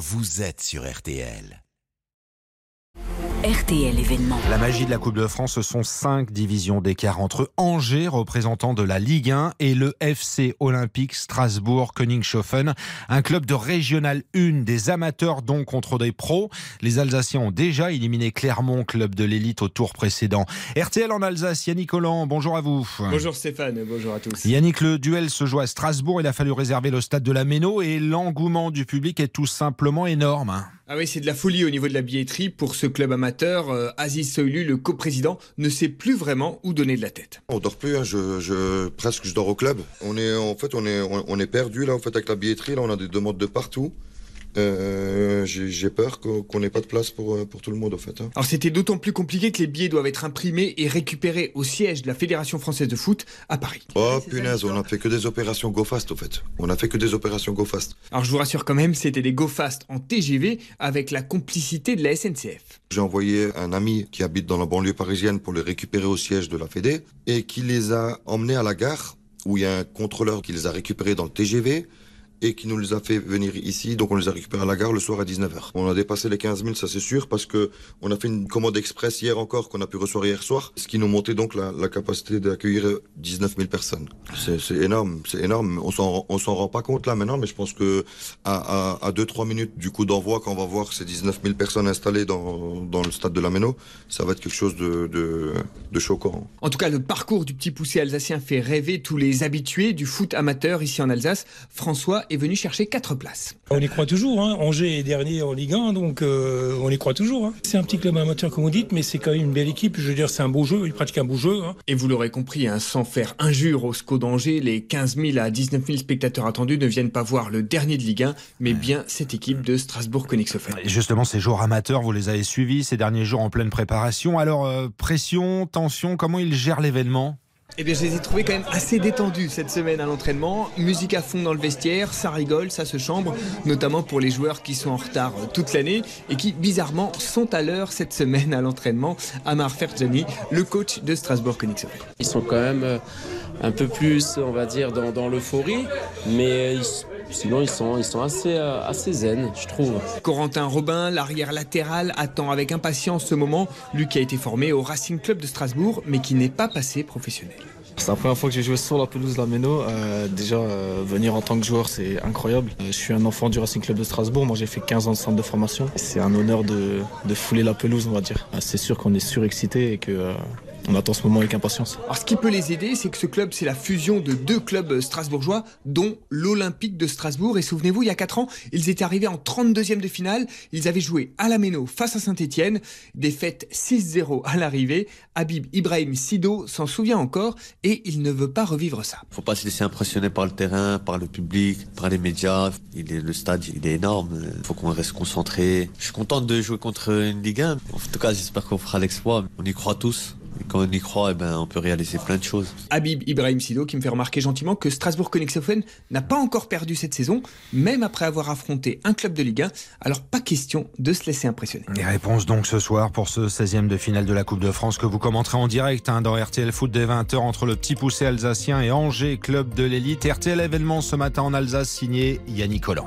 vous êtes sur RTL. RTL événement. La magie de la Coupe de France, ce sont cinq divisions d'écart entre Angers, représentant de la Ligue 1, et le FC Olympique Strasbourg Königshofen, un club de régional 1 des amateurs donc contre des pros. Les Alsaciens ont déjà éliminé Clermont, club de l'élite au tour précédent. RTL en Alsace, Yannick Collant, bonjour à vous. Bonjour Stéphane, bonjour à tous. Yannick, le duel se joue à Strasbourg, il a fallu réserver le stade de la Méno et l'engouement du public est tout simplement énorme. Ah oui, c'est de la folie au niveau de la billetterie pour ce club amateur. Euh, Aziz Soylu, le coprésident, ne sait plus vraiment où donner de la tête. On dort plus, hein. je, presque je dors au club. On est en fait on est on, est perdu là en fait avec la billetterie là, on a des demandes de partout. Euh, j'ai peur qu'on n'ait pas de place pour, euh, pour tout le monde, en fait. Hein. Alors, c'était d'autant plus compliqué que les billets doivent être imprimés et récupérés au siège de la Fédération française de foot à Paris. Oh, punaise, on a fait que des opérations GoFast, au fait. On a fait que des opérations GoFast. Alors, je vous rassure quand même, c'était des GoFast en TGV avec la complicité de la SNCF. J'ai envoyé un ami qui habite dans la banlieue parisienne pour les récupérer au siège de la Fédé et qui les a emmenés à la gare où il y a un contrôleur qui les a récupérés dans le TGV et qui nous les a fait venir ici. Donc on les a récupérés à la gare le soir à 19h. On a dépassé les 15 000, ça c'est sûr, parce que on a fait une commande express hier encore qu'on a pu recevoir hier soir, ce qui nous montait donc la, capacité d'accueillir 19 000 personnes. C'est énorme, c'est énorme. On s'en rend pas compte là maintenant, mais je pense que à, à, à 2-3 minutes du coup d'envoi, quand on va voir ces 19 000 personnes installées dans, le stade de la Méno, ça va être quelque chose de, de choquant. En tout cas, le parcours du petit poussé alsacien fait rêver tous les habitués du foot amateur ici en Alsace. François est venu chercher 4 places. On y croit toujours. Hein. Angers est dernier en Ligue 1, donc euh, on y croit toujours. Hein. C'est un petit club amateur, comme vous dites, mais c'est quand même une belle équipe. Je veux dire, c'est un beau jeu. Ils pratiquent un beau jeu. Hein. Et vous l'aurez compris, hein, sans faire injure au SCO d'Angers, les 15 000 à 19 000 spectateurs attendus ne viennent pas voir le dernier de Ligue 1, mais bien cette équipe de Strasbourg-Königshofen. Justement, ces jours amateurs, vous les avez suivis ces derniers jours en pleine préparation. Alors, euh, pression, tension, comment ils gèrent l'événement? Eh bien, je les ai trouvés quand même assez détendus cette semaine à l'entraînement. Musique à fond dans le vestiaire, ça rigole, ça se chambre, notamment pour les joueurs qui sont en retard toute l'année et qui, bizarrement, sont à l'heure cette semaine à l'entraînement. Amar Ferjani, le coach de Strasbourg-Königshofen. Ils sont quand même euh, un peu plus, on va dire, dans, l'euphorie, mais ils Sinon, ils sont, ils sont assez, euh, assez zen, je trouve. Corentin Robin, l'arrière latéral, attend avec impatience ce moment. Lui qui a été formé au Racing Club de Strasbourg, mais qui n'est pas passé professionnel. C'est la première fois que j'ai joué sur la pelouse de la Méno. Euh, déjà, euh, venir en tant que joueur, c'est incroyable. Euh, je suis un enfant du Racing Club de Strasbourg. Moi, j'ai fait 15 ans de centre de formation. C'est un honneur de, de, fouler la pelouse, on va dire. Euh, c'est sûr qu'on est surexcité et que euh, on attend ce moment avec impatience. Alors, ce qui peut les aider, c'est que ce club, c'est la fusion de deux clubs strasbourgeois, dont l'Olympique de Strasbourg. Et souvenez-vous, il y a 4 ans, ils étaient arrivés en 32e de finale. Ils avaient joué à la Méno face à Saint-Etienne. Défaite 6-0 à l'arrivée. Habib Ibrahim Sido s'en souvient encore et il ne veut pas revivre ça. Faut pas se laisser impressionner par le terrain, par le public, par les médias. Il est, le stade, il est énorme. Faut qu'on reste concentré. Je suis content de jouer contre une Ligue 1. En tout cas, j'espère qu'on fera l'exploit. On y croit tous. Et quand on y croit, eh ben, on peut réaliser plein de choses. Habib Ibrahim Sido qui me fait remarquer gentiment que Strasbourg-Königshofen n'a pas encore perdu cette saison, même après avoir affronté un club de Ligue 1. Alors pas question de se laisser impressionner. Les réponses donc ce soir pour ce 16e de finale de la Coupe de France que vous commenterez en direct hein, dans RTL Foot dès 20h entre le petit poussé alsacien et Angers, club de l'élite. RTL événement ce matin en Alsace signé Yannick Collant.